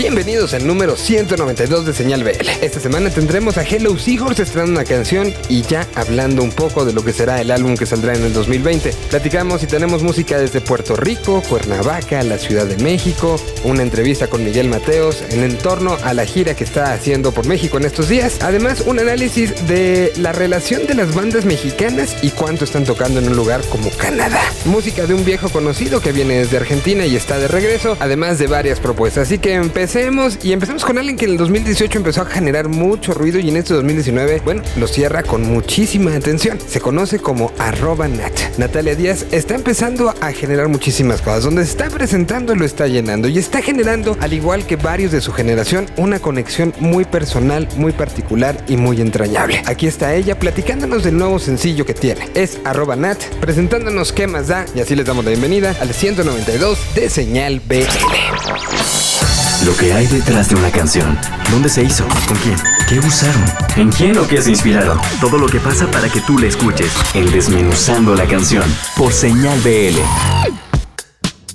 Bienvenidos al número 192 de Señal BL. Esta semana tendremos a Hello Seahorse estrenando una canción y ya hablando un poco de lo que será el álbum que saldrá en el 2020. Platicamos y tenemos música desde Puerto Rico, Cuernavaca, la Ciudad de México, una entrevista con Miguel Mateos en torno a la gira que está haciendo por México en estos días. Además, un análisis de la relación de las bandas mexicanas y cuánto están tocando en un lugar como Canadá. Música de un viejo conocido que viene desde Argentina y está de regreso, además de varias propuestas. Así que empecemos y empezamos con alguien que en el 2018 empezó a generar mucho ruido y en este 2019, bueno, lo cierra con muchísima atención. Se conoce como arroba Nat. Natalia Díaz está empezando a generar muchísimas cosas. Donde se está presentando lo está llenando y está generando, al igual que varios de su generación, una conexión muy personal, muy particular y muy entrañable. Aquí está ella platicándonos del nuevo sencillo que tiene. Es arroba Nat, presentándonos qué más da y así les damos la bienvenida al 192 de Señal BL. Lo que hay detrás de una canción. ¿Dónde se hizo? ¿Con quién? ¿Qué usaron? ¿En quién o qué se inspiraron? Todo lo que pasa para que tú la escuches. En Desmenuzando la canción. Por Señal BL.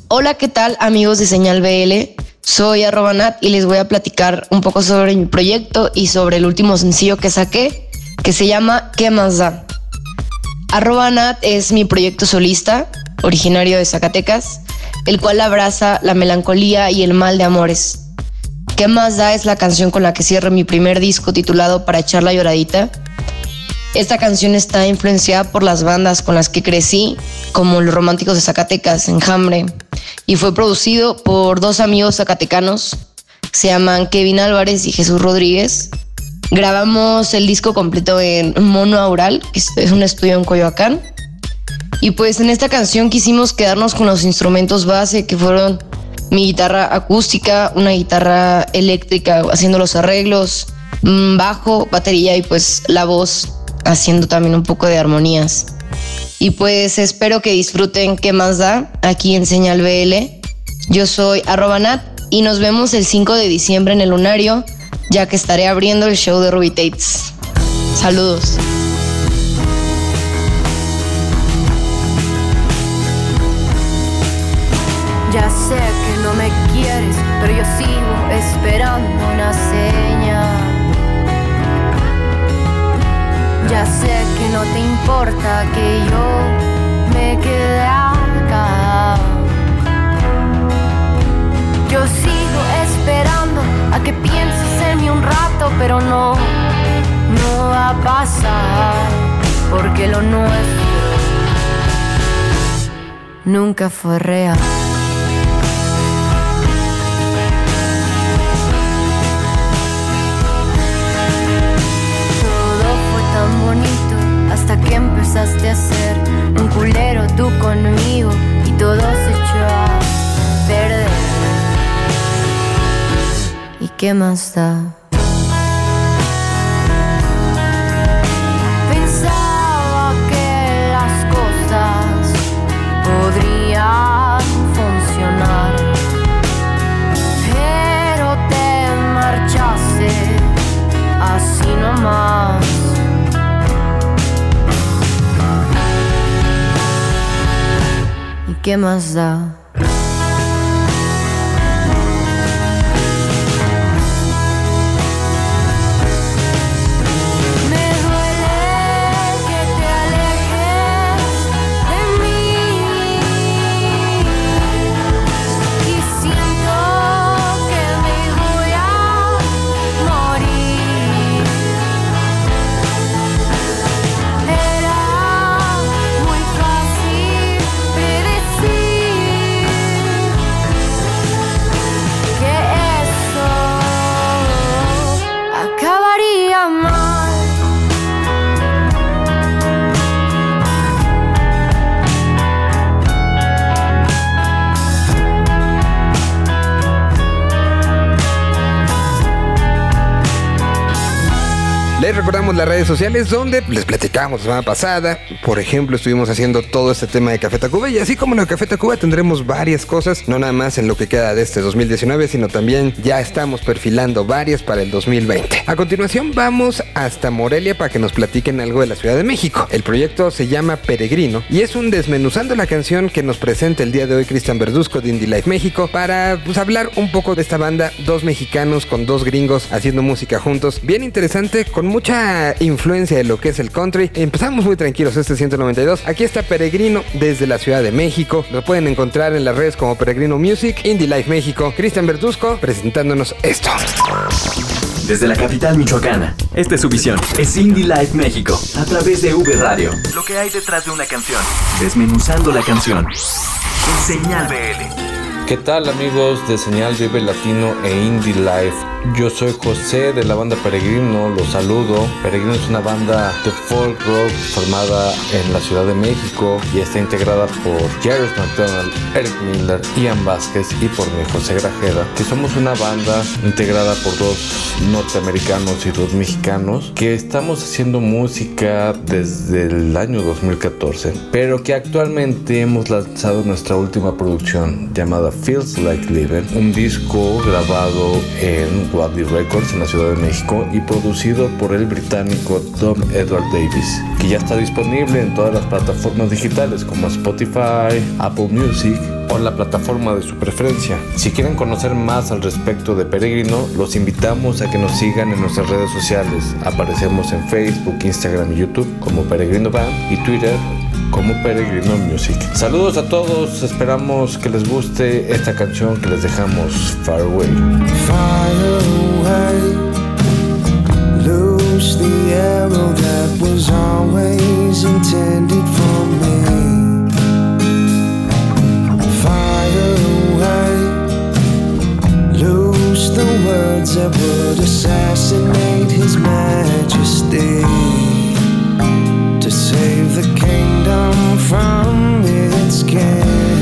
Hola, ¿qué tal amigos de Señal BL? Soy arroba Nat y les voy a platicar un poco sobre mi proyecto y sobre el último sencillo que saqué, que se llama ¿Qué más da? Arroba Nat es mi proyecto solista, originario de Zacatecas el cual abraza la melancolía y el mal de amores. ¿Qué más da es la canción con la que cierro mi primer disco titulado Para echar la lloradita? Esta canción está influenciada por las bandas con las que crecí, como Los Románticos de Zacatecas, Enjambre, y fue producido por dos amigos zacatecanos, se llaman Kevin Álvarez y Jesús Rodríguez. Grabamos el disco completo en Mono Aural, que es un estudio en Coyoacán, y pues en esta canción quisimos quedarnos con los instrumentos base que fueron mi guitarra acústica, una guitarra eléctrica haciendo los arreglos, bajo, batería y pues la voz haciendo también un poco de armonías. Y pues espero que disfruten qué más da aquí en Señal BL. Yo soy arroba Nat y nos vemos el 5 de diciembre en el Lunario, ya que estaré abriendo el show de Ruby Tates. Saludos. Me quieres, pero yo sigo esperando una señal. Ya sé que no te importa que yo me quede acá. Yo sigo esperando a que pienses en mí un rato, pero no, no va a pasar, porque lo nuestro nunca fue real. Hasta que empezaste a ser un culero tú conmigo y todo se echó a perder. ¿Y qué más da? ¿Qué más da? Recordamos las redes sociales donde les platicamos la semana pasada. Por ejemplo, estuvimos haciendo todo este tema de Café Tacuba y así como en el Café Tacuba tendremos varias cosas, no nada más en lo que queda de este 2019, sino también ya estamos perfilando varias para el 2020. A continuación vamos hasta Morelia para que nos platiquen algo de la Ciudad de México. El proyecto se llama Peregrino y es un desmenuzando la canción que nos presenta el día de hoy Cristian Verduzco de Indie Life México para pues, hablar un poco de esta banda, dos mexicanos con dos gringos haciendo música juntos. Bien interesante, con mucha influencia de lo que es el country. Empezamos muy tranquilos este 192. Aquí está Peregrino desde la Ciudad de México. Lo pueden encontrar en las redes como Peregrino Music, Indie Life México. Cristian Verduzco presentándonos esto. Desde la capital michoacana, esta es su visión. Es Indie Life México, a través de V Radio. Lo que hay detrás de una canción. Desmenuzando la canción. En Señal BL. ¿Qué tal amigos de Señal Vive Latino e Indie Life? Yo soy José de la banda Peregrino, los saludo. Peregrino es una banda de folk rock formada en la Ciudad de México y está integrada por Jared McDonald, Eric Miller, Ian Vázquez y por mí, José Grajeda, que somos una banda integrada por dos norteamericanos y dos mexicanos que estamos haciendo música desde el año 2014, pero que actualmente hemos lanzado nuestra última producción llamada Feels Like Living, un disco grabado en Wadley Records en la Ciudad de México y producido por el británico Tom Edward Davis, que ya está disponible en todas las plataformas digitales como Spotify, Apple Music o la plataforma de su preferencia. Si quieren conocer más al respecto de Peregrino, los invitamos a que nos sigan en nuestras redes sociales. Aparecemos en Facebook, Instagram y YouTube como Peregrino Band y Twitter como Peregrino Music. Saludos a todos, esperamos que les guste esta canción que les dejamos Far Away. Fire away, lose the arrow that was always intended for me. Fire away, lose the words that would assassinate his majesty. Save the kingdom from its king.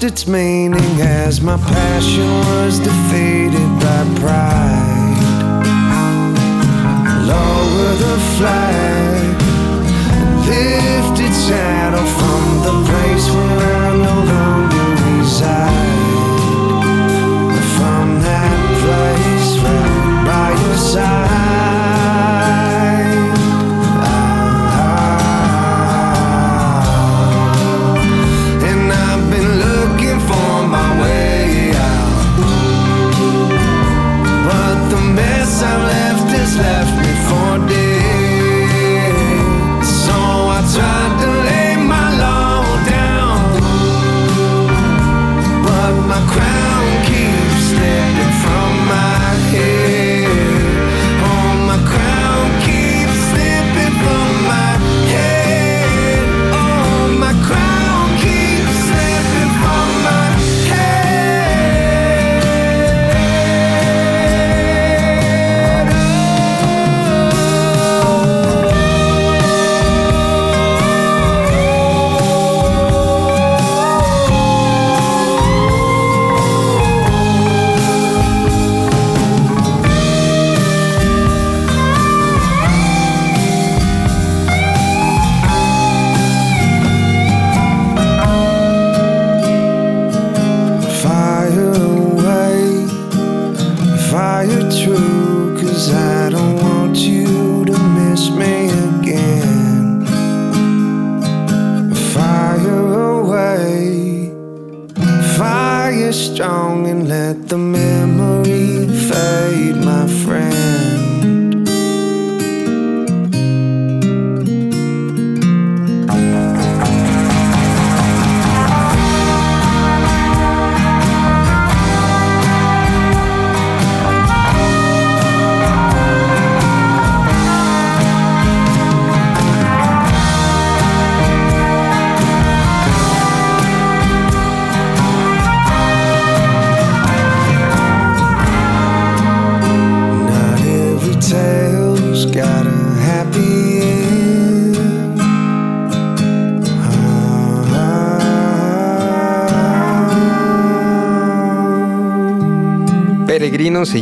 Lost its meaning as my passion was defeated by pride. Lower the flag. Lift its shadow from the place where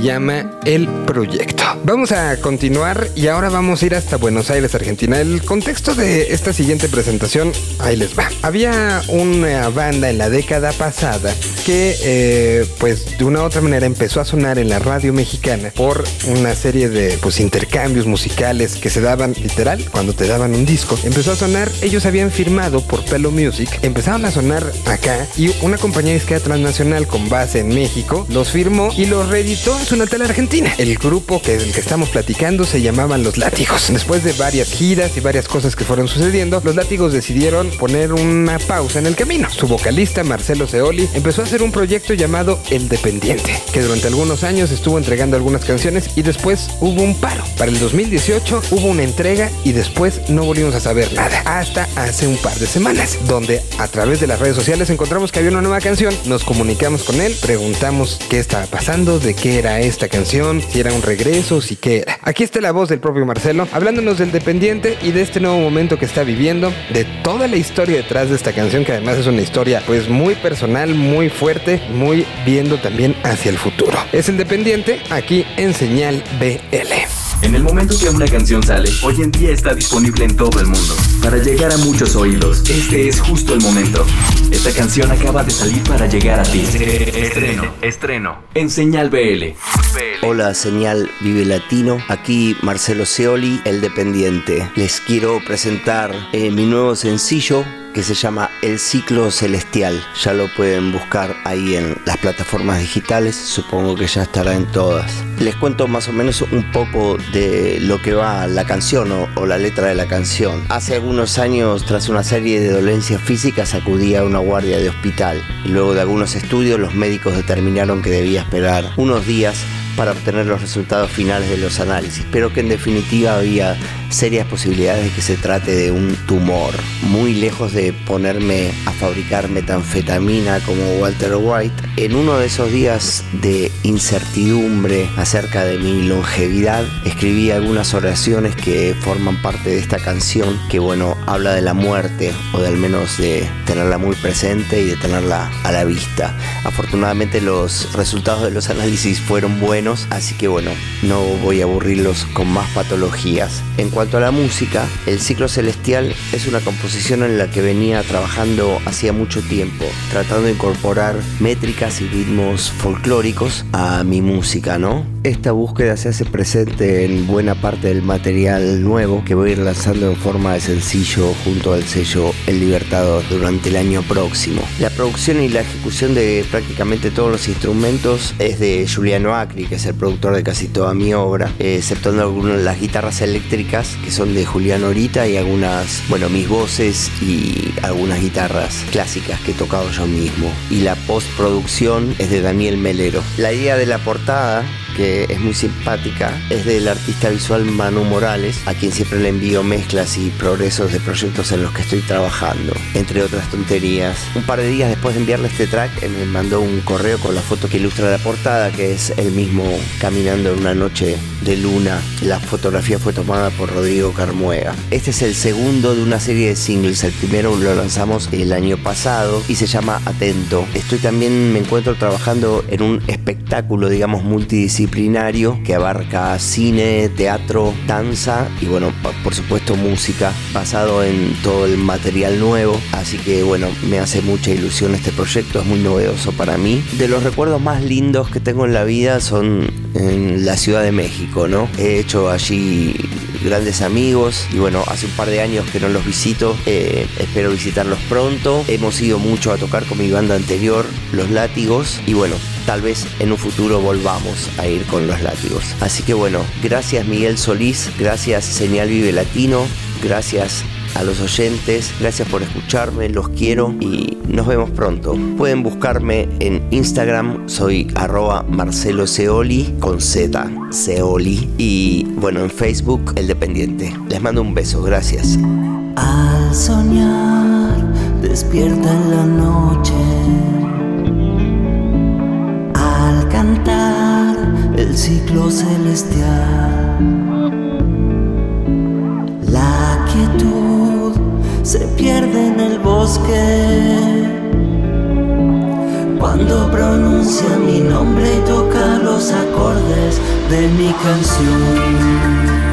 llama El Proyecto. Vamos a continuar y ahora vamos a ir hasta Buenos Aires, Argentina. El contexto de esta siguiente presentación, ahí les va. Había una banda en la década pasada que, eh, pues, de una u otra manera empezó a sonar en la radio mexicana por una serie de, pues, intercambios musicales que se daban literal cuando te daban un disco. Empezó a sonar, ellos habían firmado por Pelo Music, empezaron a sonar acá y una compañía disquera transnacional con base en México los firmó y los reeditó en su natal Argentina. El grupo que del que estamos platicando se llamaban Los Látigos. Después de varias giras y varias cosas que fueron sucediendo, los Látigos decidieron poner una pausa en el camino. Su vocalista Marcelo Seoli empezó a hacer un proyecto llamado El Dependiente, que durante algunos años estuvo entregando algunas canciones y después hubo un paro. Para el 2018 hubo una entrega y después no volvimos a saber nada. Hasta hace un par de semanas, donde a través de las redes sociales encontramos que había una nueva canción, nos comunicamos con él, preguntamos qué estaba pasando, de qué era esta canción, si era un regreso, si qué era. Aquí está la voz del propio Marcelo, hablándonos del Dependiente y de este nuevo momento que está viviendo, de toda la historia detrás de esta canción, que además es una historia pues muy personal, muy fuerte, muy viendo también hacia el futuro. Es el Dependiente aquí en Señal BL. En el momento que una canción sale, hoy en día está disponible en todo el mundo. Para llegar a muchos oídos, este es justo el momento. Esta canción acaba de salir para llegar a ti. Estreno, estreno, en Señal BL. Hola, señal Vive Latino. Aquí Marcelo Seoli, el dependiente. Les quiero presentar eh, mi nuevo sencillo que se llama El Ciclo Celestial. Ya lo pueden buscar ahí en las plataformas digitales. Supongo que ya estará en todas. Les cuento más o menos un poco de lo que va la canción o, la letra de la canción. Hace algunos años, tras una serie de dolencias físicas, acudí a una guardia de hospital. Luego de algunos estudios, los médicos determinaron que debía esperar unos días para obtener los resultados finales de los análisis, pero que en definitiva había serias posibilidades de que se trate de un tumor. Muy lejos de ponerme a fabricar metanfetamina como Walter White, en uno de esos días de incertidumbre acerca de mi longevidad, escribí algunas oraciones que forman parte de esta canción, que bueno, habla de la muerte, o de al menos de tenerla muy presente y de tenerla a la vista. Afortunadamente los resultados de los análisis fueron buenos, así que bueno, no voy a aburrirlos con más patologías. En cuanto a la música, El Ciclo Celestial es una composición en la que venía trabajando hacía mucho tiempo, tratando de incorporar métricas y ritmos folclóricos a mi música, ¿no? Esta búsqueda se hace presente en buena parte del material nuevo que voy a ir lanzando en forma de sencillo junto al sello El Libertador durante el año próximo. La producción y la ejecución de prácticamente todos los instrumentos es de Juliano Acri, que es el productor de casi toda mi obra, exceptuando algunas de las guitarras eléctricas que son de Julián Orita y algunas, bueno, mis voces y algunas guitarras clásicas que he tocado yo mismo. Y la postproducción es de Daniel Melero. La idea de la portada que es muy simpática, es del artista visual Manu Morales, a quien siempre le envío mezclas y progresos de proyectos en los que estoy trabajando, entre otras tonterías. Un par de días después de enviarle este track, eh, me mandó un correo con la foto que ilustra la portada, que es él mismo caminando en una noche de luna. La fotografía fue tomada por Rodrigo Carmuega. Este es el segundo de una serie de singles. El primero lo lanzamos el año pasado y se llama Atento. Estoy también, me encuentro trabajando en un espectáculo, digamos, multidisciplinario que abarca cine, teatro, danza y bueno, por supuesto música, basado en todo el material nuevo. Así que bueno, me hace mucha ilusión este proyecto, es muy novedoso para mí. De los recuerdos más lindos que tengo en la vida son en la Ciudad de México, ¿no? He hecho allí grandes amigos y bueno, hace un par de años que no los visito, eh, espero visitarlos pronto. Hemos ido mucho a tocar con mi banda anterior, Los Látigos, y bueno, tal vez en un futuro volvamos a ir con Los Látigos. Así que bueno, gracias Miguel Solís, gracias Señal Vive Latino, gracias a los oyentes, gracias por escucharme, los quiero y nos vemos pronto. Pueden buscarme en Instagram, soy arroba Marcelo Seoli con Z, Seoli y bueno, en Facebook, El Dependiente. Les mando un beso, gracias. Al soñar, despierta en la noche. Al cantar, el ciclo celestial. Se pierde en el bosque. Cuando pronuncia mi nombre y toca los acordes de mi canción.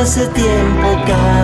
Hace tiempo caminé.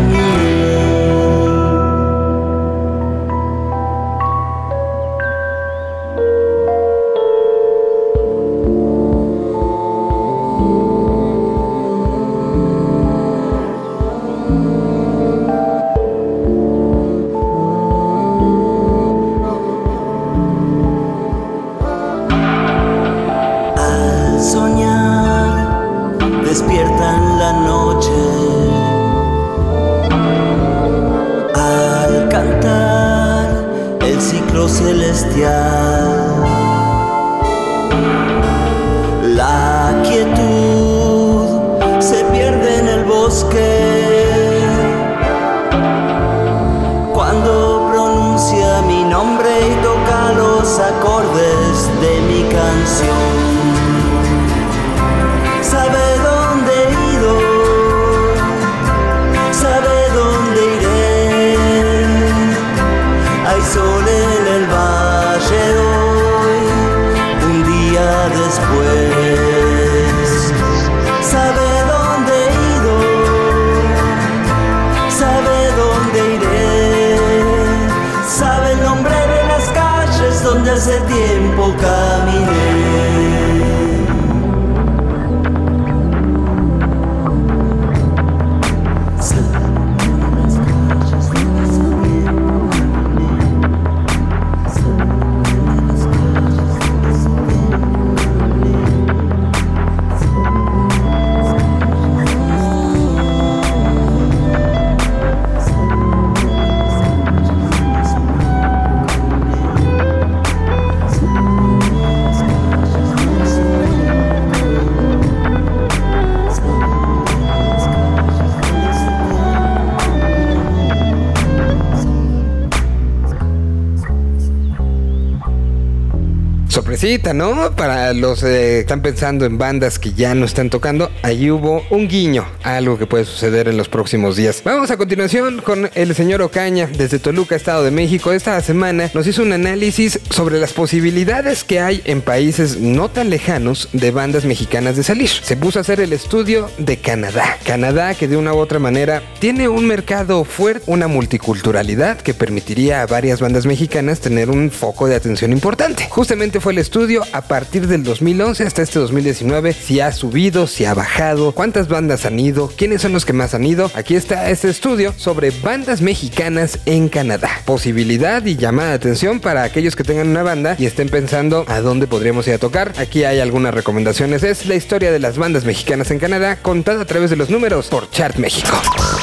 ¿No? Para los eh, que están pensando en bandas que ya no están tocando, ahí hubo un guiño algo que puede suceder en los próximos días. Vamos a continuación con el señor Ocaña desde Toluca, Estado de México. Esta semana nos hizo un análisis sobre las posibilidades que hay en países no tan lejanos de bandas mexicanas de salir. Se puso a hacer el estudio de Canadá. Canadá que de una u otra manera tiene un mercado fuerte, una multiculturalidad que permitiría a varias bandas mexicanas tener un foco de atención importante. Justamente fue el estudio a partir del 2011 hasta este 2019, si ha subido, si ha bajado, cuántas bandas han ido, quiénes son los que más han ido. Aquí está este estudio sobre bandas mexicanas en Canadá. Posibilidad y llamada de atención para aquellos que tengan una banda y estén pensando a dónde podríamos ir a tocar. Aquí hay algunas recomendaciones. Es la historia de las bandas mexicanas en Canadá contada a través de los números por Chart México.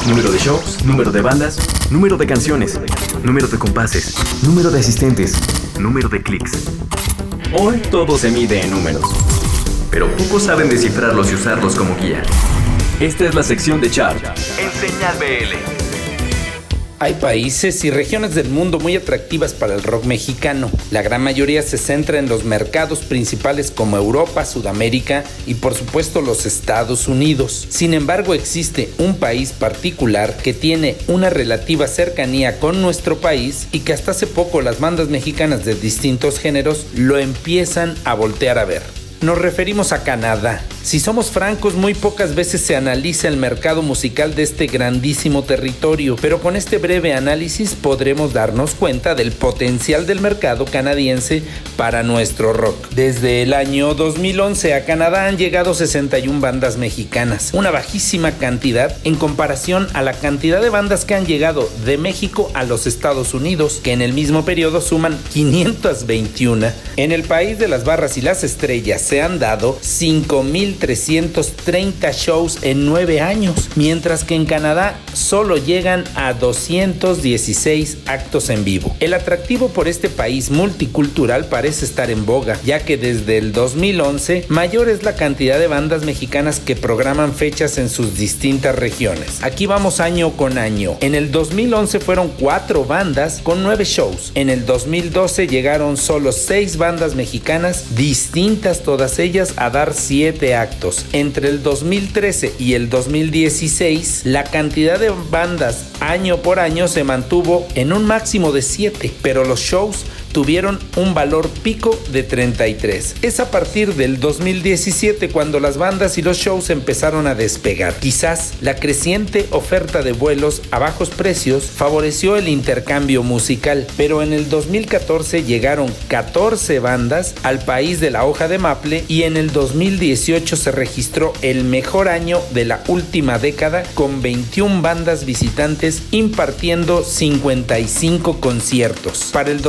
Número de shows, número de bandas, número de canciones, número de compases, número de asistentes, número de clics. Hoy todo se mide en números. pero pocos saben descifrarlos y usarlos como guía. Esta es la sección de Chart en Señal BL. Hay países y regiones del mundo muy atractivas para el rock mexicano. La gran mayoría se centra en los mercados principales como Europa, Sudamérica y por supuesto los Estados Unidos. Sin embargo, existe un país particular que tiene una relativa cercanía con nuestro país y que hasta hace poco las bandas mexicanas de distintos géneros lo empiezan a voltear a ver. Nos referimos a Canadá. Si somos francos, muy pocas veces se analiza el mercado musical de este grandísimo territorio, pero con este breve análisis podremos darnos cuenta del potencial del mercado canadiense para nuestro rock. Desde el año 2011 a Canadá han llegado 61 bandas mexicanas, una bajísima cantidad en comparación a la cantidad de bandas que han llegado de México a los Estados Unidos, que en el mismo periodo suman 521. En el país de las barras y las estrellas se han dado 5.000 330 shows en 9 años, mientras que en Canadá solo llegan a 216 actos en vivo. El atractivo por este país multicultural parece estar en boga, ya que desde el 2011 mayor es la cantidad de bandas mexicanas que programan fechas en sus distintas regiones. Aquí vamos año con año. En el 2011 fueron 4 bandas con 9 shows. En el 2012 llegaron solo 6 bandas mexicanas, distintas todas ellas, a dar 7 actos. Entre el 2013 y el 2016, la cantidad de bandas año por año se mantuvo en un máximo de 7, pero los shows tuvieron un valor pico de 33. Es a partir del 2017 cuando las bandas y los shows empezaron a despegar. Quizás la creciente oferta de vuelos a bajos precios favoreció el intercambio musical, pero en el 2014 llegaron 14 bandas al país de la hoja de maple y en el 2018 se registró el mejor año de la última década con 21 bandas visitantes impartiendo 55 conciertos. Para el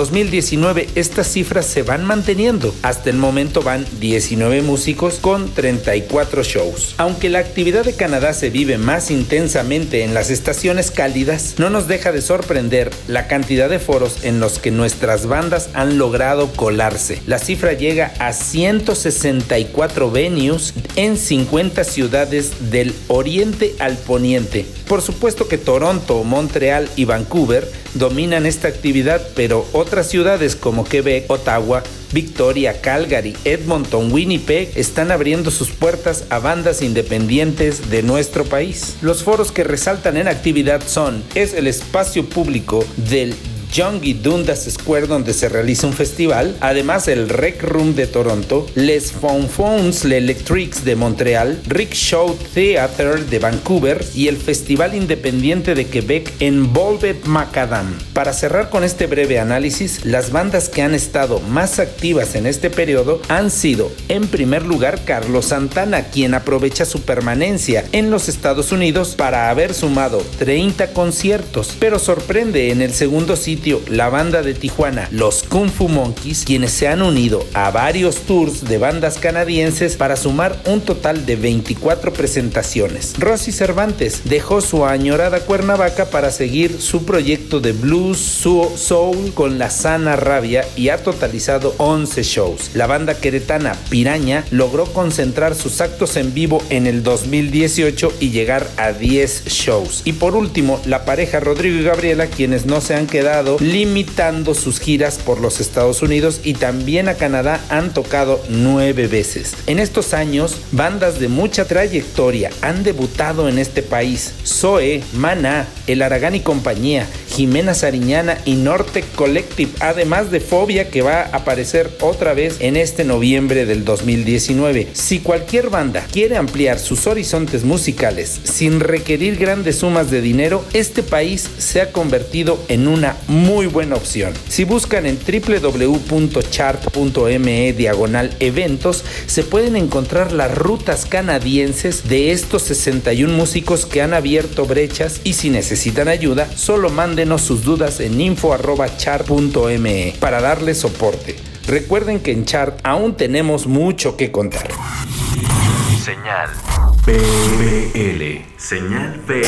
2019 estas cifras se van manteniendo. Hasta el momento van 19 músicos con 34 shows. Aunque la actividad de Canadá se vive más intensamente en las estaciones cálidas, no nos deja de sorprender la cantidad de foros en los que nuestras bandas han logrado colarse. La cifra llega a 164 venues en 50 ciudades del oriente al poniente. Por supuesto que Toronto, Montreal y Vancouver dominan esta actividad, pero otras ciudades como Quebec, Ottawa, Victoria, Calgary, Edmonton, Winnipeg están abriendo sus puertas a bandas independientes de nuestro país. Los foros que resaltan en actividad son es el espacio público del Young Dundas Square donde se realiza un festival, además el Rec Room de Toronto, Les Fonfons Le Electrics de Montreal, Rick Show Theater de Vancouver y el Festival Independiente de Quebec en Volvet Macadam. Para cerrar con este breve análisis, las bandas que han estado más activas en este periodo han sido, en primer lugar, Carlos Santana, quien aprovecha su permanencia en los Estados Unidos para haber sumado 30 conciertos, pero sorprende en el segundo sitio la banda de Tijuana, los Kung Fu Monkeys, quienes se han unido a varios tours de bandas canadienses para sumar un total de 24 presentaciones. Rosy Cervantes dejó su añorada Cuernavaca para seguir su proyecto de blues soul con la sana rabia y ha totalizado 11 shows. La banda queretana Piraña logró concentrar sus actos en vivo en el 2018 y llegar a 10 shows. Y por último, la pareja Rodrigo y Gabriela, quienes no se han quedado limitando sus giras por los Estados Unidos y también a Canadá han tocado nueve veces. En estos años, bandas de mucha trayectoria han debutado en este país. Zoe, Maná, El Aragán y compañía, Jimena Sariñana y Norte Collective, además de Fobia que va a aparecer otra vez en este noviembre del 2019. Si cualquier banda quiere ampliar sus horizontes musicales sin requerir grandes sumas de dinero, este país se ha convertido en una muy buena opción. Si buscan en www.chart.me diagonal eventos, se pueden encontrar las rutas canadienses de estos 61 músicos que han abierto brechas y si necesitan ayuda, solo manden sus dudas en info.chart.me para darle soporte. Recuerden que en Chart aún tenemos mucho que contar. Señal BL. Señal BL.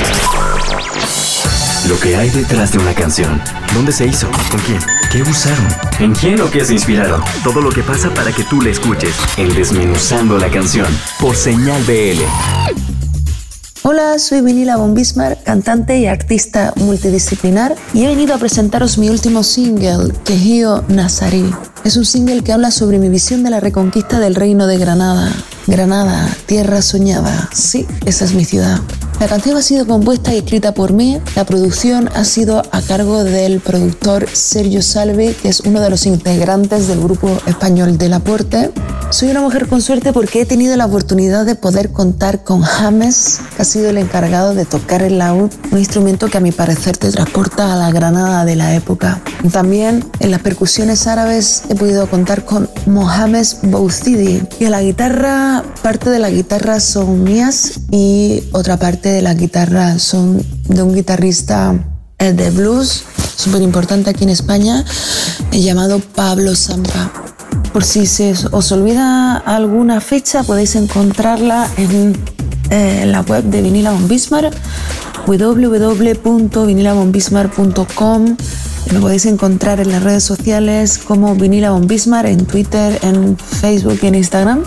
Lo que hay detrás de una canción. ¿Dónde se hizo? ¿Con quién? ¿Qué usaron? ¿En quién o qué se inspiraron? Todo lo que pasa para que tú la escuches. En Desmenuzando la canción. Por Señal BL. Hola, soy Vinila Von Bismarck, cantante y artista multidisciplinar, y he venido a presentaros mi último single, Quejío Nazarí. Es un single que habla sobre mi visión de la reconquista del reino de Granada. Granada, tierra soñada. Sí, esa es mi ciudad. La canción ha sido compuesta y escrita por mí. La producción ha sido a cargo del productor Sergio Salve, que es uno de los integrantes del grupo español Del Aporte. Soy una mujer con suerte porque he tenido la oportunidad de poder contar con James, que ha sido el encargado de tocar el laúd, un instrumento que a mi parecer te transporta a la Granada de la época. También en las percusiones árabes he podido contar con Mohamed Bouthidi. Y la guitarra, parte de la guitarra son mías y otra parte de la guitarra son de un guitarrista eh, de blues súper importante aquí en España eh, llamado Pablo Zampa. Por si se os olvida alguna fecha, podéis encontrarla en eh, la web de Vinila Bismarck, www.vinilabonbismarck.com. Me podéis encontrar en las redes sociales como Vinila Von Bismarck, en Twitter, en Facebook y en Instagram.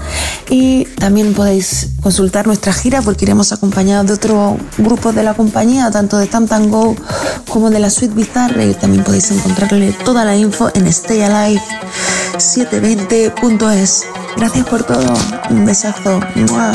Y también podéis consultar nuestra gira porque iremos acompañados de otro grupo de la compañía, tanto de Tam Go como de la Suite Bizarre. Y también podéis encontrarle toda la info en stayalive720.es. Gracias por todo. Un besazo. ¡Mua!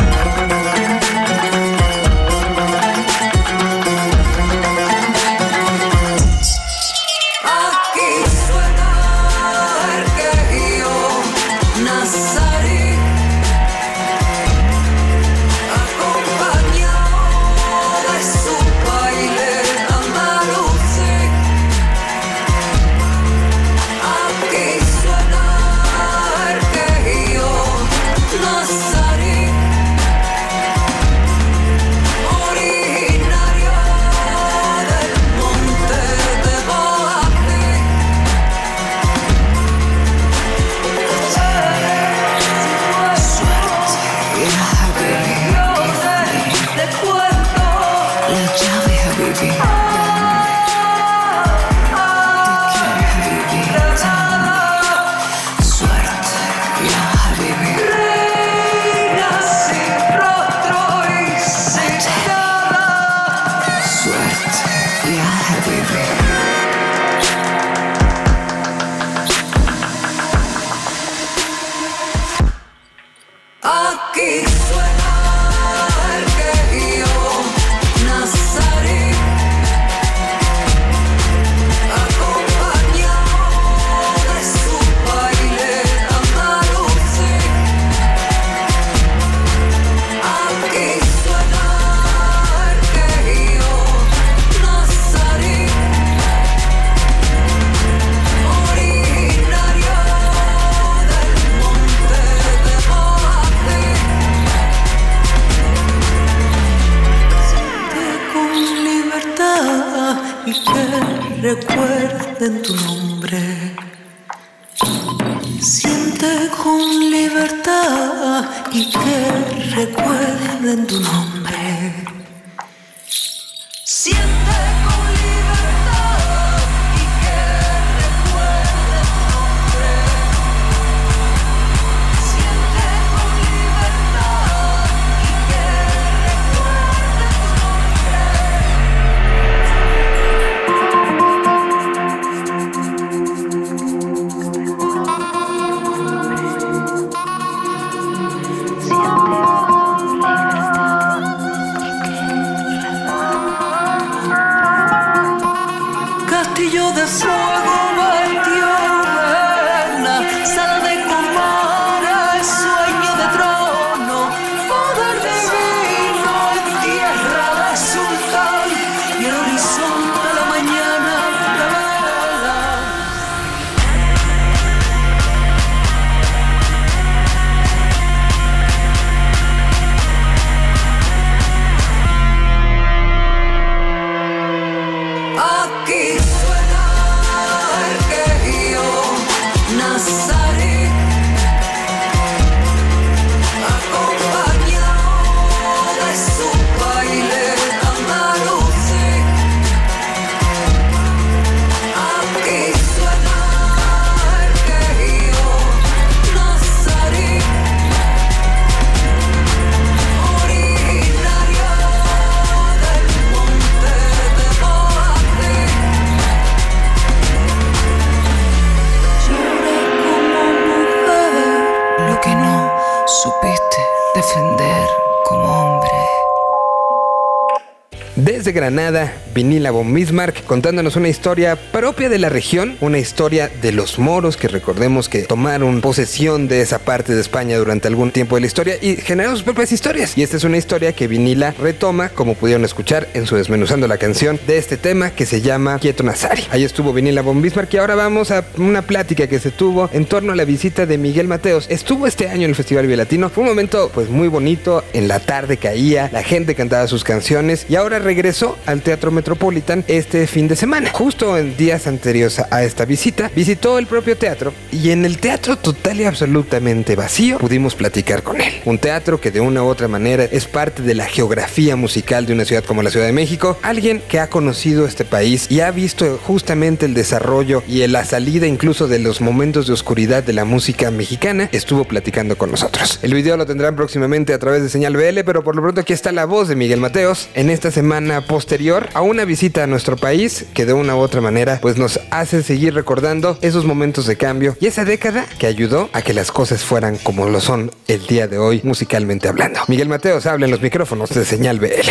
Granada, Vinila von Bismarck contándonos una historia propia de la región, una historia de los moros que recordemos que tomaron posesión de esa parte de España durante algún tiempo de la historia y generaron sus propias historias. Y esta es una historia que Vinila retoma, como pudieron escuchar en su desmenuzando la canción de este tema que se llama Quieto Nazari. Ahí estuvo Vinila von Bismarck y ahora vamos a una plática que se tuvo en torno a la visita de Miguel Mateos. Estuvo este año en el Festival Vive Fue un momento pues muy bonito, en la tarde caía, la gente cantaba sus canciones y ahora regresó al Teatro Metropolitan este fin de semana. Justo en días anteriores a esta visita, visitó el propio teatro y en el teatro total y absolutamente vacío pudimos platicar con él. Un teatro que de una u otra manera es parte de la geografía musical de una ciudad como la Ciudad de México. Alguien que ha conocido este país y ha visto justamente el desarrollo y la salida incluso de los momentos de oscuridad de la música mexicana, estuvo platicando con nosotros. El video lo tendrán próximamente a través de Señal BL, pero por lo pronto aquí está la voz de Miguel Mateos en esta semana posterior a una visita a nuestro país que de una u otra manera pues nos hace seguir recordando esos momentos de cambio y esa década que ayudó a que las cosas fueran como lo son el día de hoy musicalmente hablando. Miguel Mateos habla en los micrófonos de Señal BL.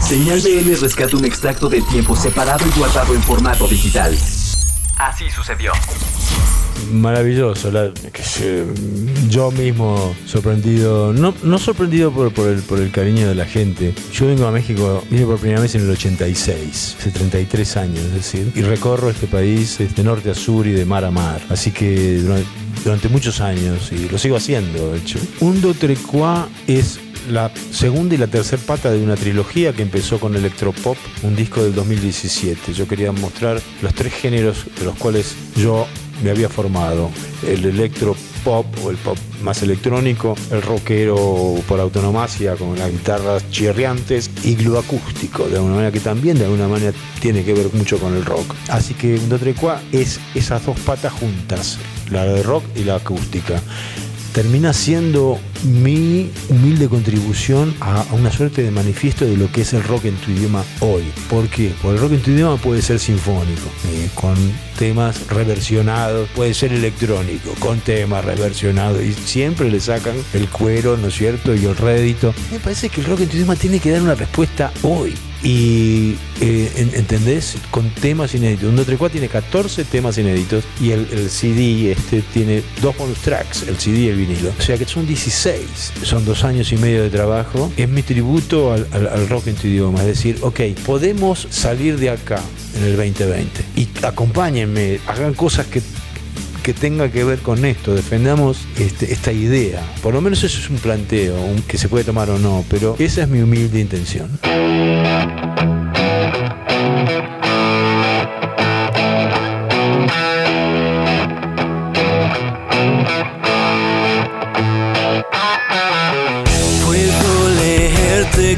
Señal BL rescata un extracto del tiempo separado y guardado en formato digital. Así sucedió. Maravilloso, yo mismo sorprendido, no, sorprendido por, el, cariño de la gente. Yo vengo a México, vine por primera vez en el 86, hace 33 años, es decir, y recorro este país de norte a sur y de mar a mar. Así que durante, muchos años, y lo sigo haciendo, de hecho. Un do Trecuá es la segunda y la tercera pata de una trilogía que empezó con Electropop, un disco del 2017. Yo quería mostrar los tres géneros de los cuales yo me había formado. El electropop o el pop más electrónico, el rockero por autonomacia con las guitarras chirriantes y lo acústico, de alguna manera que también de alguna manera tiene que ver mucho con el rock. Así que Dotrecua es esas dos patas juntas, la de rock y la acústica termina siendo mi humilde contribución a, una suerte de manifiesto de lo que es el rock en tu idioma hoy. ¿Por qué? Porque el rock en tu idioma puede ser sinfónico, eh, con temas reversionados, puede ser electrónico, con temas reversionados, y siempre le sacan el cuero, ¿no es cierto? Y el rédito. Me parece que el rock en tu idioma tiene que dar una respuesta hoy. Y eh, en- ¿entendés? Con temas inéditos. Un 4 tiene 14 temas inéditos y el, el CD este tiene dos bonus tracks, el CD y el vinilo. O sea que son 16. Son dos años y medio de trabajo. Es mi tributo al, al- al rock en tu idioma. Es decir, ok, podemos salir de acá en el 2020 y acompáñenme, hagan cosas que que tenga que ver con esto, defendamos este, esta idea. Por lo menos eso es un planteo, que se puede tomar o no, pero esa es mi humilde intención.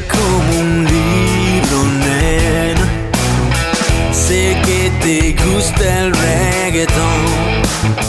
Como un libro, nena. Sé que te gusta el reggaetón. Voy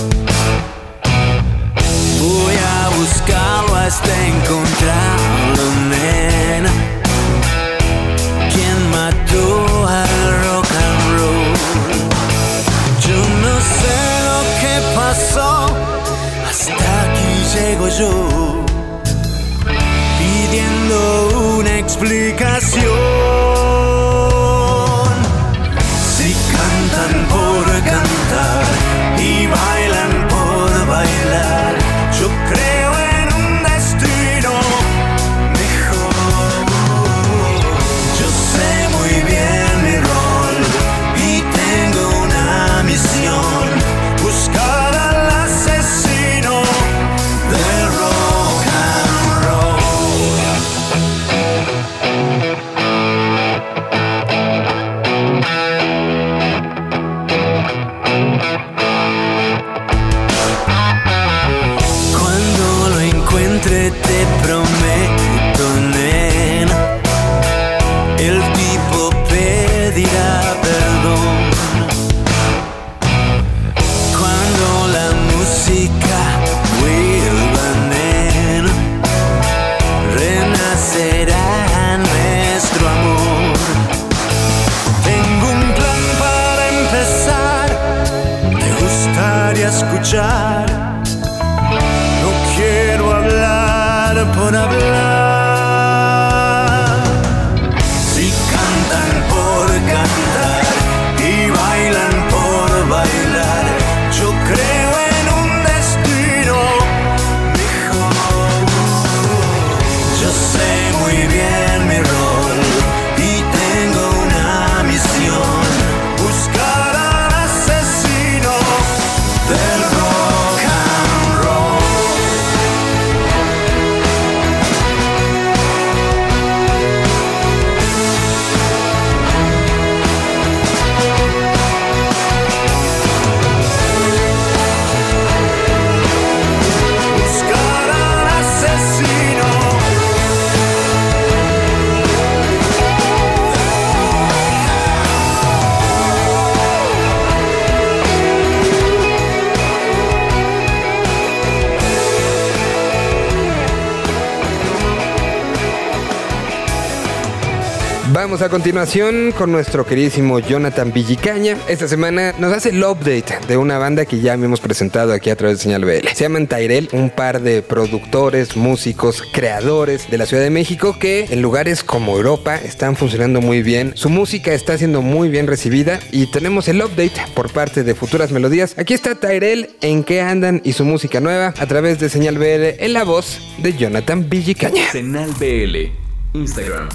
A continuación con nuestro queridísimo Jonathan Villicaña. Esta semana nos hace el update de una banda que ya hemos presentado aquí a través de Señal BL. Se llaman Tyrell, un par de productores, músicos, creadores de la Ciudad de México que en lugares como Europa están funcionando muy bien. Su música está siendo muy bien recibida y tenemos el update por parte de Futuras Melodías. Aquí está Tyrell, en qué andan y su música nueva a través de Señal BL en la voz de Jonathan Villicaña. BL. Instagram.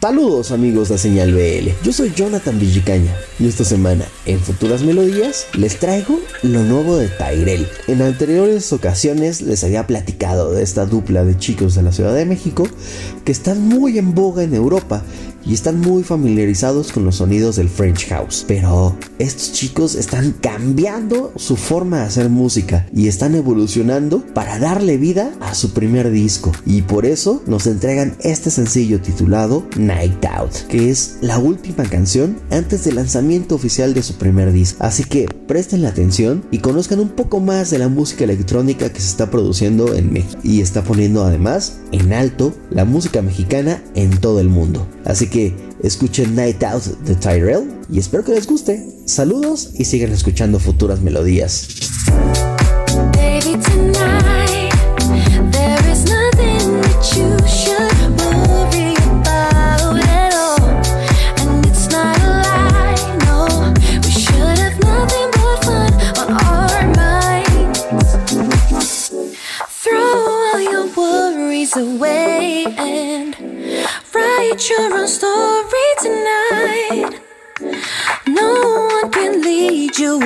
Saludos amigos de Señal BL, yo soy Jonathan Villicaña y esta semana en Futuras Melodías les traigo lo nuevo de Tyrell. En anteriores ocasiones les había platicado de esta dupla de chicos de la Ciudad de México que están muy en boga en Europa y están muy familiarizados con los sonidos del French House. Pero estos chicos están cambiando su forma de hacer música y están evolucionando para darle vida a su primer disco. Y por eso nos entregan este sencillo titulado Night Out, que es la última canción antes del lanzamiento oficial de su primer disco. Así que presten la atención y conozcan un poco más de la música electrónica que se está produciendo en México. Y está poniendo además en alto la música mexicana en todo el mundo. Así que escuchen Night Out de Tyrell y espero que les guste. Saludos y sigan escuchando futuras melodías.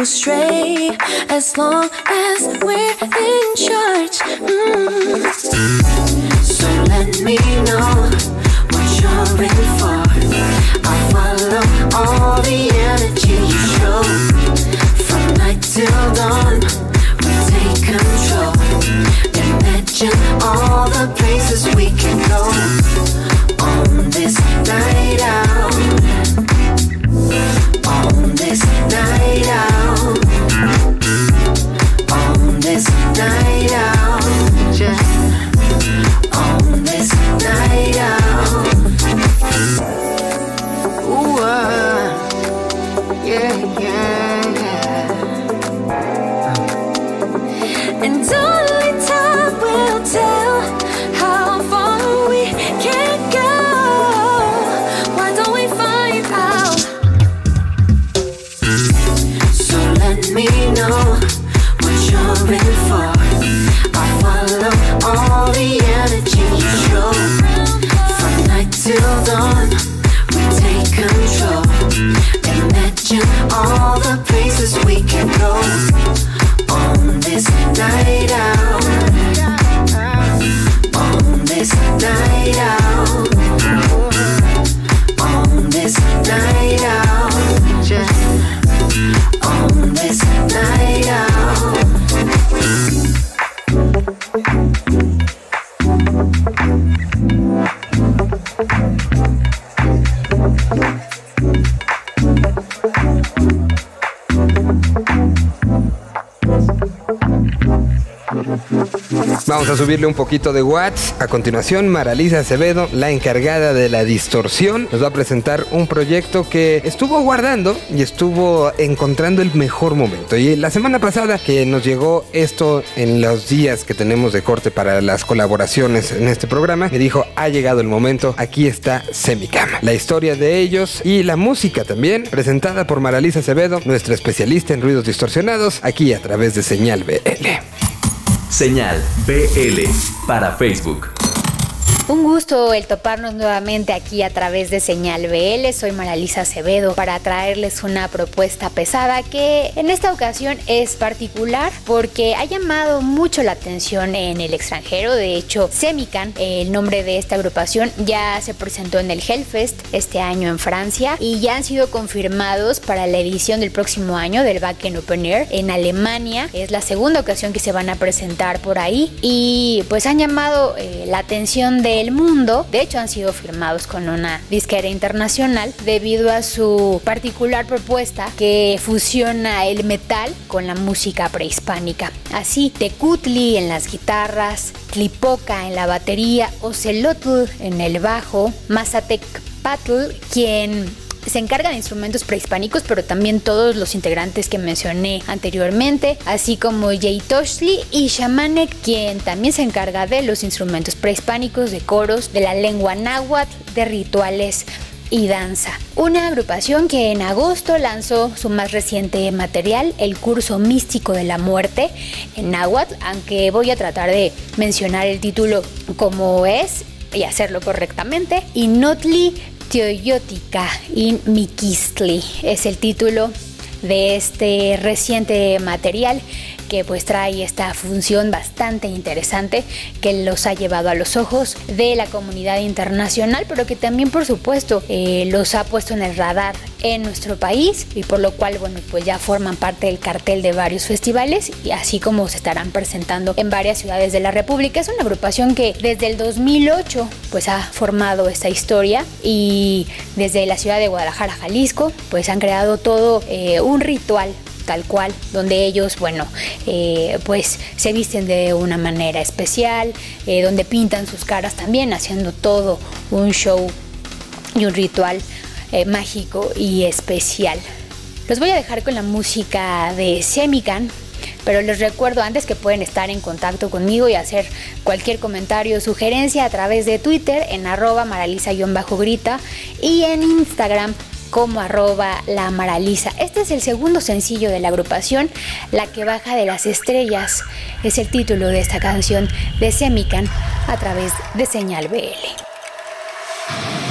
Astray as long as we're in charge. Mm. A subirle un poquito de watts. A continuación, Maralisa Acevedo, la encargada de la distorsión, nos va a presentar un proyecto que estuvo guardando y estuvo encontrando el mejor momento. Y la semana pasada que nos llegó esto en los días que tenemos de corte para las colaboraciones en este programa, me dijo, ha llegado el momento, aquí está Semicam. La historia de ellos y la música también, presentada por Maralisa Acevedo, nuestra especialista en ruidos distorsionados, aquí a través de Señal BL. Señal BL para Facebook. Un gusto el toparnos nuevamente aquí a través de Señal BL. Soy Maralisa Acevedo para traerles una propuesta pesada que en esta ocasión es particular porque ha llamado mucho la atención en el extranjero. De hecho, Semican, el nombre de esta agrupación, ya se presentó en el Hellfest este año en Francia y ya han sido confirmados para la edición del próximo año del Wacken Open Air en Alemania. Es la segunda ocasión que se van a presentar por ahí y pues han llamado eh, la atención de el mundo. De hecho, han sido firmados con una disquera internacional debido a su particular propuesta que fusiona el metal con la música prehispánica. Así, Tecutli en las guitarras, Tlipoca en la batería, Ocelotl en el bajo, Mazatec Patl, quien se encarga de instrumentos prehispánicos, pero también todos los integrantes que mencioné anteriormente, así como Jay Toshley y Shamanek, quien también se encarga de los instrumentos prehispánicos, de coros, de la lengua náhuatl, de rituales y danza. Una agrupación que en agosto lanzó su más reciente material, el curso místico de la muerte en náhuatl, aunque voy a tratar de mencionar el título como es y hacerlo correctamente. Inotli Teoyotica in Mikistli es el título de este reciente material que pues trae esta función bastante interesante que los ha llevado a los ojos de la comunidad internacional, pero que también por supuesto eh, los ha puesto en el radar en nuestro país y por lo cual bueno pues ya forman parte del cartel de varios festivales y así como se estarán presentando en varias ciudades de la República. Es una agrupación que desde el 2008 pues ha formado esta historia y desde la ciudad de Guadalajara, Jalisco pues han creado todo eh, un ritual tal cual, donde ellos, bueno, eh, pues se visten de una manera especial, eh, donde pintan sus caras también, haciendo todo un show y un ritual eh, mágico y especial. Los voy a dejar con la música de Semican, pero les recuerdo antes que pueden estar en contacto conmigo y hacer cualquier comentario o sugerencia a través de Twitter en arroba maraliza-grita y en Instagram como arroba la maraliza. Este es el segundo sencillo de la agrupación, La que baja de las estrellas. Es el título de esta canción de Semican a través de Señal BL.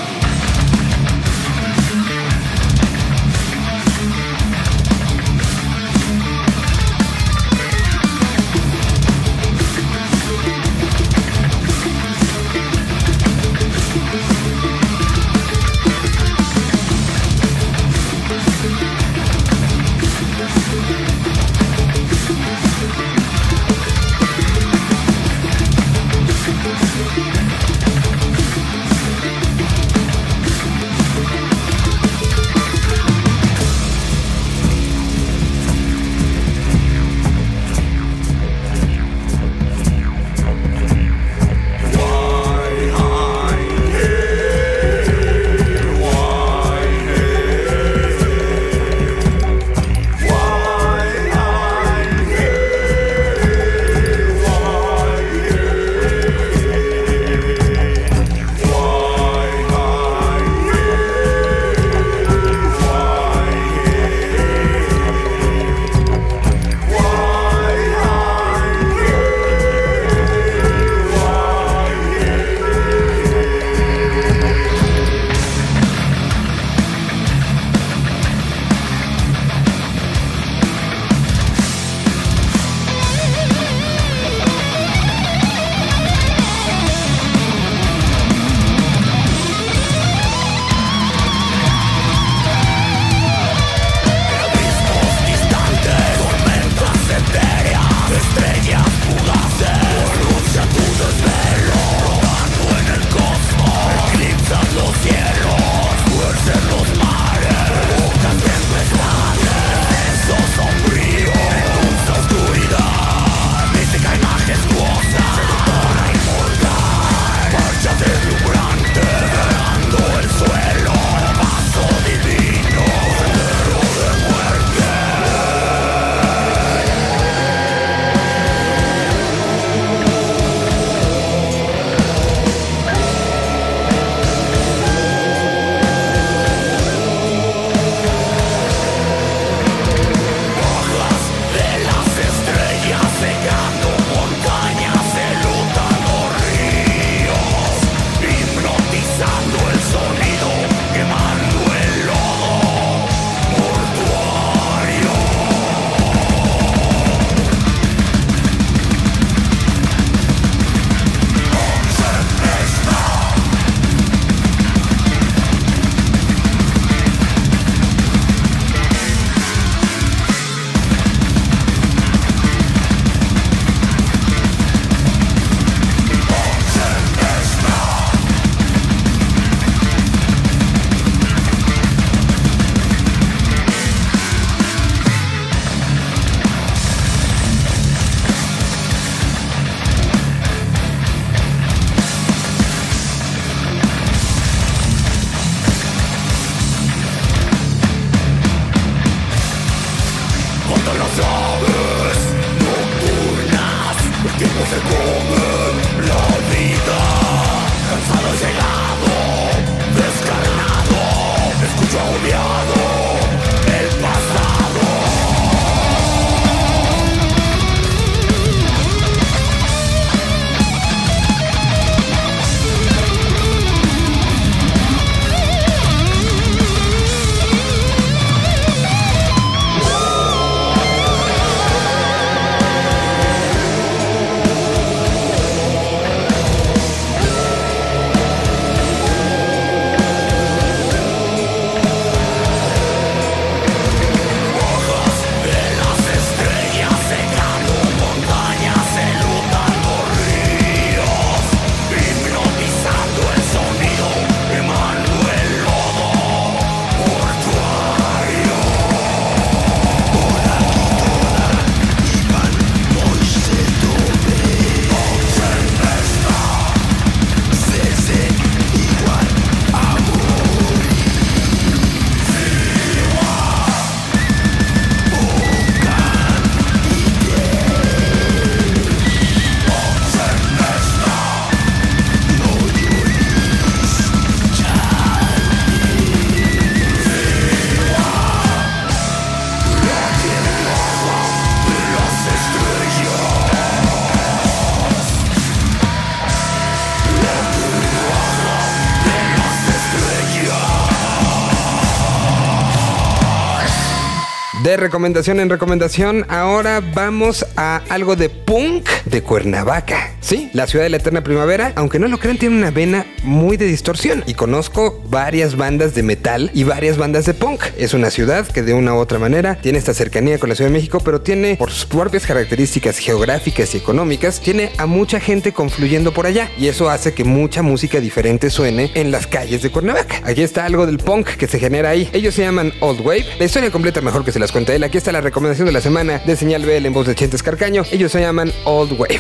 De recomendación en recomendación, ahora vamos a algo de punk de Cuernavaca. Sí, la ciudad de la eterna primavera, aunque no lo crean, tiene una vena muy de distorsión. Y conozco varias bandas de metal y varias bandas de punk. Es una ciudad que de una u otra manera tiene esta cercanía con la Ciudad de México, pero tiene, por sus propias características geográficas y económicas, tiene a mucha gente confluyendo por allá. Y eso hace que mucha música diferente suene en las calles de Cuernavaca. Aquí está algo del punk que se genera ahí. Ellos se llaman Old Wave. La historia completa mejor que se las Aquí está la recomendación de la semana de Señal BL en voz de Chentes Carcaño. Ellos se llaman Old Wave.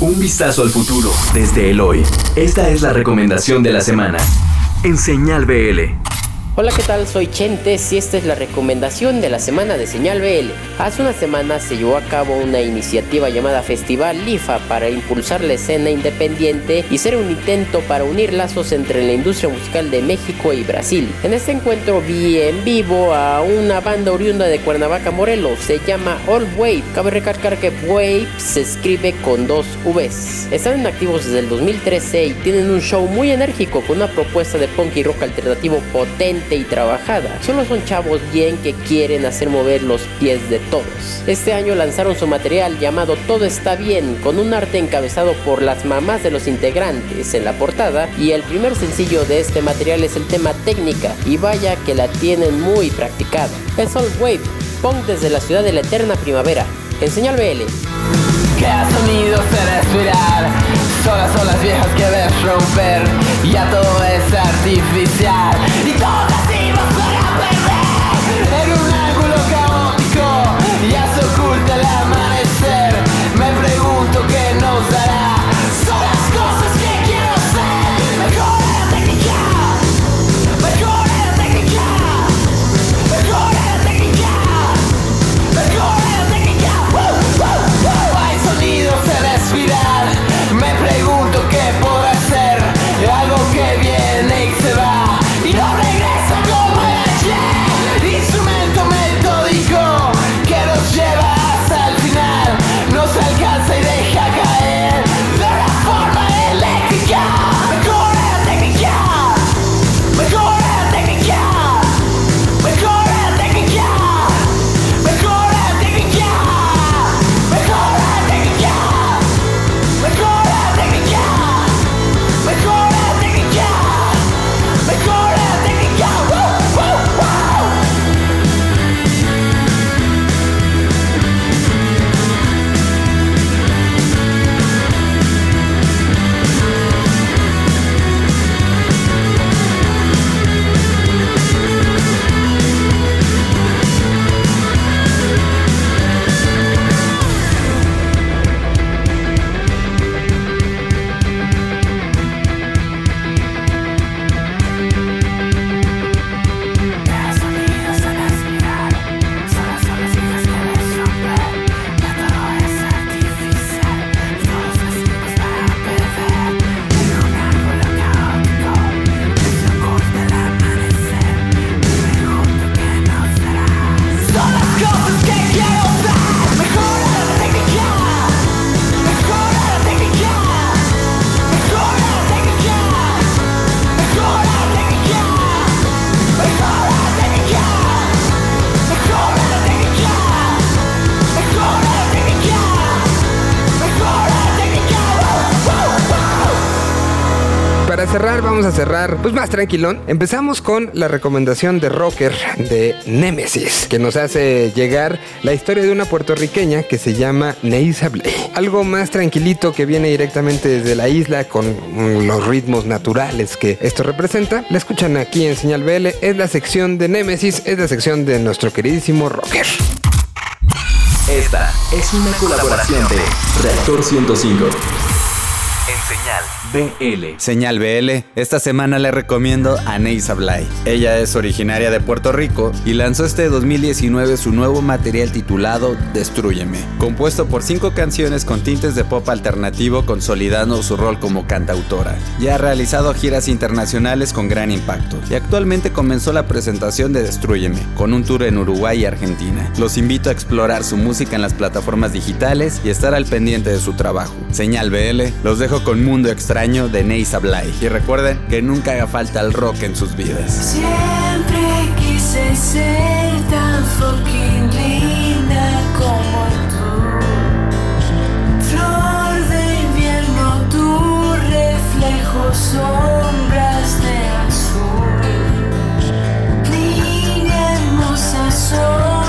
Un vistazo al futuro desde el hoy. Esta es la recomendación de la semana. En Señal BL. Hola, ¿qué tal? Soy Chentes y esta es la recomendación de la semana de Señal BL. Hace una semana se llevó a cabo una iniciativa llamada Festival LIFA para impulsar la escena independiente y ser un intento para unir lazos entre la industria musical de México y Brasil. En este encuentro vi en vivo a una banda oriunda de Cuernavaca, Morelos. Se llama All Wave. Cabe recalcar que Wave se escribe con dos Vs. Están en activos desde el 2013 y tienen un show muy enérgico con una propuesta de punk y rock alternativo potente y trabajada. Solo son chavos bien que quieren hacer mover los pies de todos. Este año lanzaron su material llamado Todo está bien, con un arte encabezado por las mamás de los integrantes en la portada y el primer sencillo de este material es el tema técnica y vaya que la tienen muy practicada. Es All Wave, punk desde la ciudad de la eterna primavera. En señal BL. Solas son las viejas que ves romper Ya todo es artificial cerrar, pues más tranquilón. Empezamos con la recomendación de Rocker de Nemesis, que nos hace llegar la historia de una puertorriqueña que se llama Neisa Blay. Algo más tranquilito que viene directamente desde la isla con los ritmos naturales que esto representa. La escuchan aquí en Señal BL. Es la sección de Nemesis, es la sección de nuestro queridísimo Rocker. Esta es una colaboración de Reactor 105. En Señal BL. Señal BL, esta semana le recomiendo a Neisa Blay. Ella es originaria de Puerto Rico y lanzó este 2019 su nuevo material titulado Destrúyeme, compuesto por cinco canciones con tintes de pop alternativo consolidando su rol como cantautora. Ya ha realizado giras internacionales con gran impacto y actualmente comenzó la presentación de Destrúyeme con un tour en Uruguay y Argentina. Los invito a explorar su música en las plataformas digitales y estar al pendiente de su trabajo. Señal BL, los dejo con Mundo Extraño de Neisa Blay. Y recuerden que nunca haga falta el rock en sus vidas. Siempre quise ser tan fucking linda como tú. Flor de invierno, tu reflejo, sombras de azul. Niña hermosa, sometida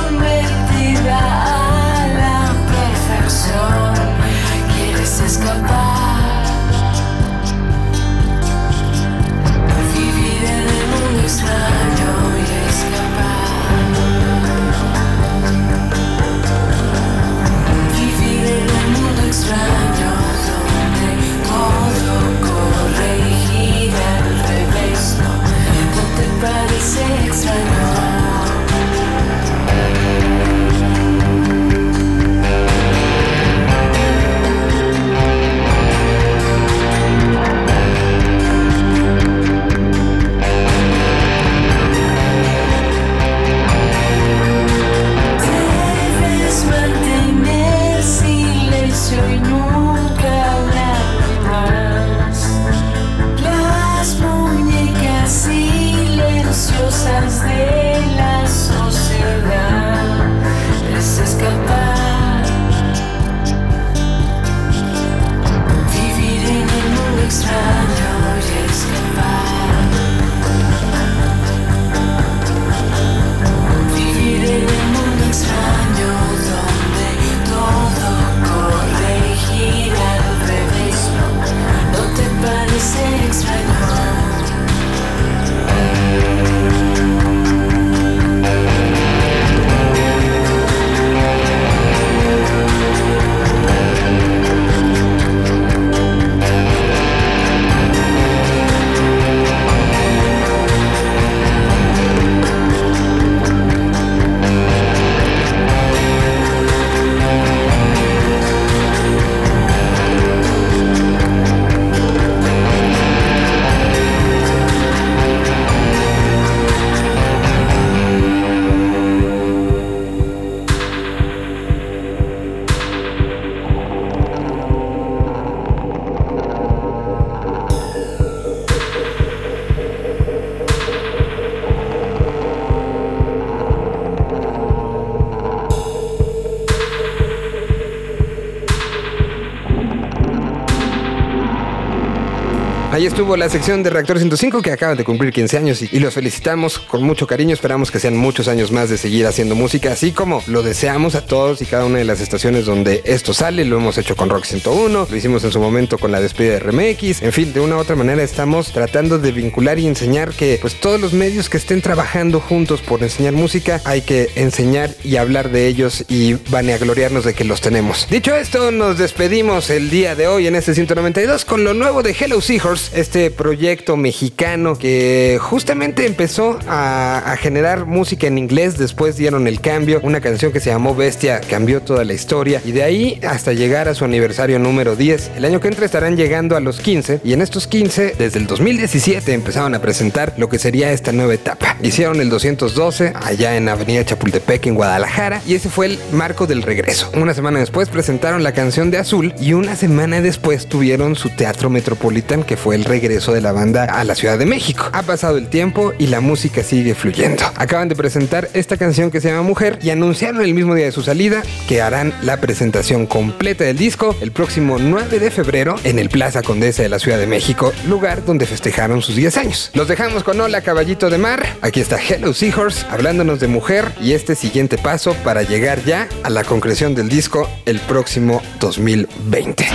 estuvo la sección de Reactor 105 que acaban de cumplir 15 años y, los felicitamos con mucho cariño. Esperamos que sean muchos años más de seguir haciendo música, así como lo deseamos a todos y cada una de las estaciones donde esto sale. Lo hemos hecho con Rock 101, lo hicimos en su momento con la despedida de RMX. En fin, de una u otra manera estamos tratando de vincular y enseñar que pues todos los medios que estén trabajando juntos por enseñar música hay que enseñar y hablar de ellos y vaneagloriarnos de que los tenemos. Dicho esto, nos despedimos el día de hoy en este 192 con lo nuevo de Hello Seahorse, este proyecto mexicano que justamente empezó a, generar música en inglés, después dieron el cambio, una canción que se llamó Bestia cambió toda la historia y de ahí hasta llegar a su aniversario número 10. El año que entra estarán llegando a los 15 y en estos 15, desde el 2017 empezaron a presentar lo que sería esta nueva etapa. Hicieron el 212 allá en Avenida Chapultepec en Guadalajara y ese fue el marco del regreso. Una semana después presentaron la canción de Azul y una semana después tuvieron su teatro Metropolitan que fue el regreso de la banda a la Ciudad de México. Ha pasado el tiempo y la música sigue fluyendo. Acaban de presentar esta canción que se llama Mujer y anunciaron el mismo día de su salida que harán la presentación completa del disco el próximo 9 de febrero en el Plaza Condesa de la Ciudad de México, lugar donde festejaron sus 10 años. Los dejamos con Hola Caballito de Mar. Aquí está Hello Seahorse hablándonos de mujer y este siguiente paso para llegar ya a la concreción del disco el próximo 2020.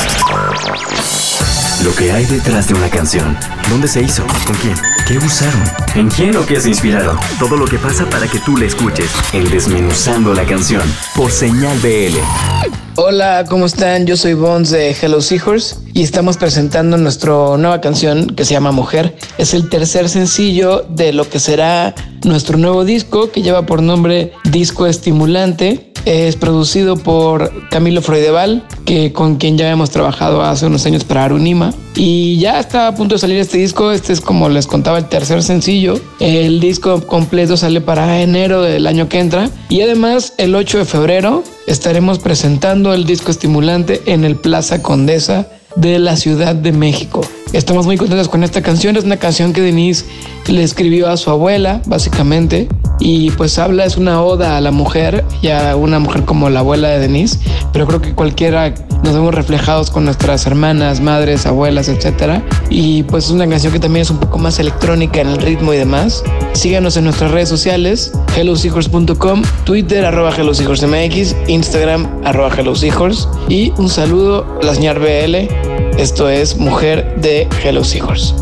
Lo que hay detrás de una canción. ¿Dónde se hizo? ¿Con quién? ¿Qué usaron? ¿En quién o qué se inspiraron? Todo lo que pasa para que tú la escuches. En Desmenuzando la canción. Por Señal BL. Hola, ¿cómo están? Yo soy Bones de Hello Seahorse y estamos presentando nuestra nueva canción que se llama Mujer. Es el tercer sencillo de lo que será nuestro nuevo disco que lleva por nombre Disco Estimulante. Es producido por Camilo Freudeval, que con quien ya hemos trabajado hace unos años para Arunima. Y ya está a punto de salir este disco. Este es como les contaba el tercer sencillo. El disco completo sale para enero del año que entra. Y además el 8 de febrero estaremos presentando el disco estimulante en el Plaza Condesa de la Ciudad de México. Estamos muy contentos con esta canción. Es una canción que Denise le escribió a su abuela, básicamente. Y pues habla, es una oda a la mujer y a una mujer como la abuela de Denise. Pero creo que cualquiera nos vemos reflejados con nuestras hermanas, madres, abuelas, etcétera. Y pues es una canción que también es un poco más electrónica en el ritmo y demás. Síganos en nuestras redes sociales, helloseahorse.com, Twitter, arroba helloseahorsemx, Instagram, arroba helloseahorse. Y un saludo la señora BL. Esto es Mujer de Hello Seahorse.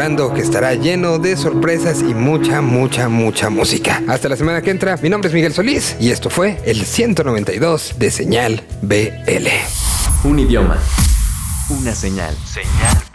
Que estará lleno de sorpresas y mucha, mucha, mucha música. Hasta la semana que entra, mi nombre es Miguel Solís y esto fue el 192 de Señal BL. Un idioma. Una señal. Señal.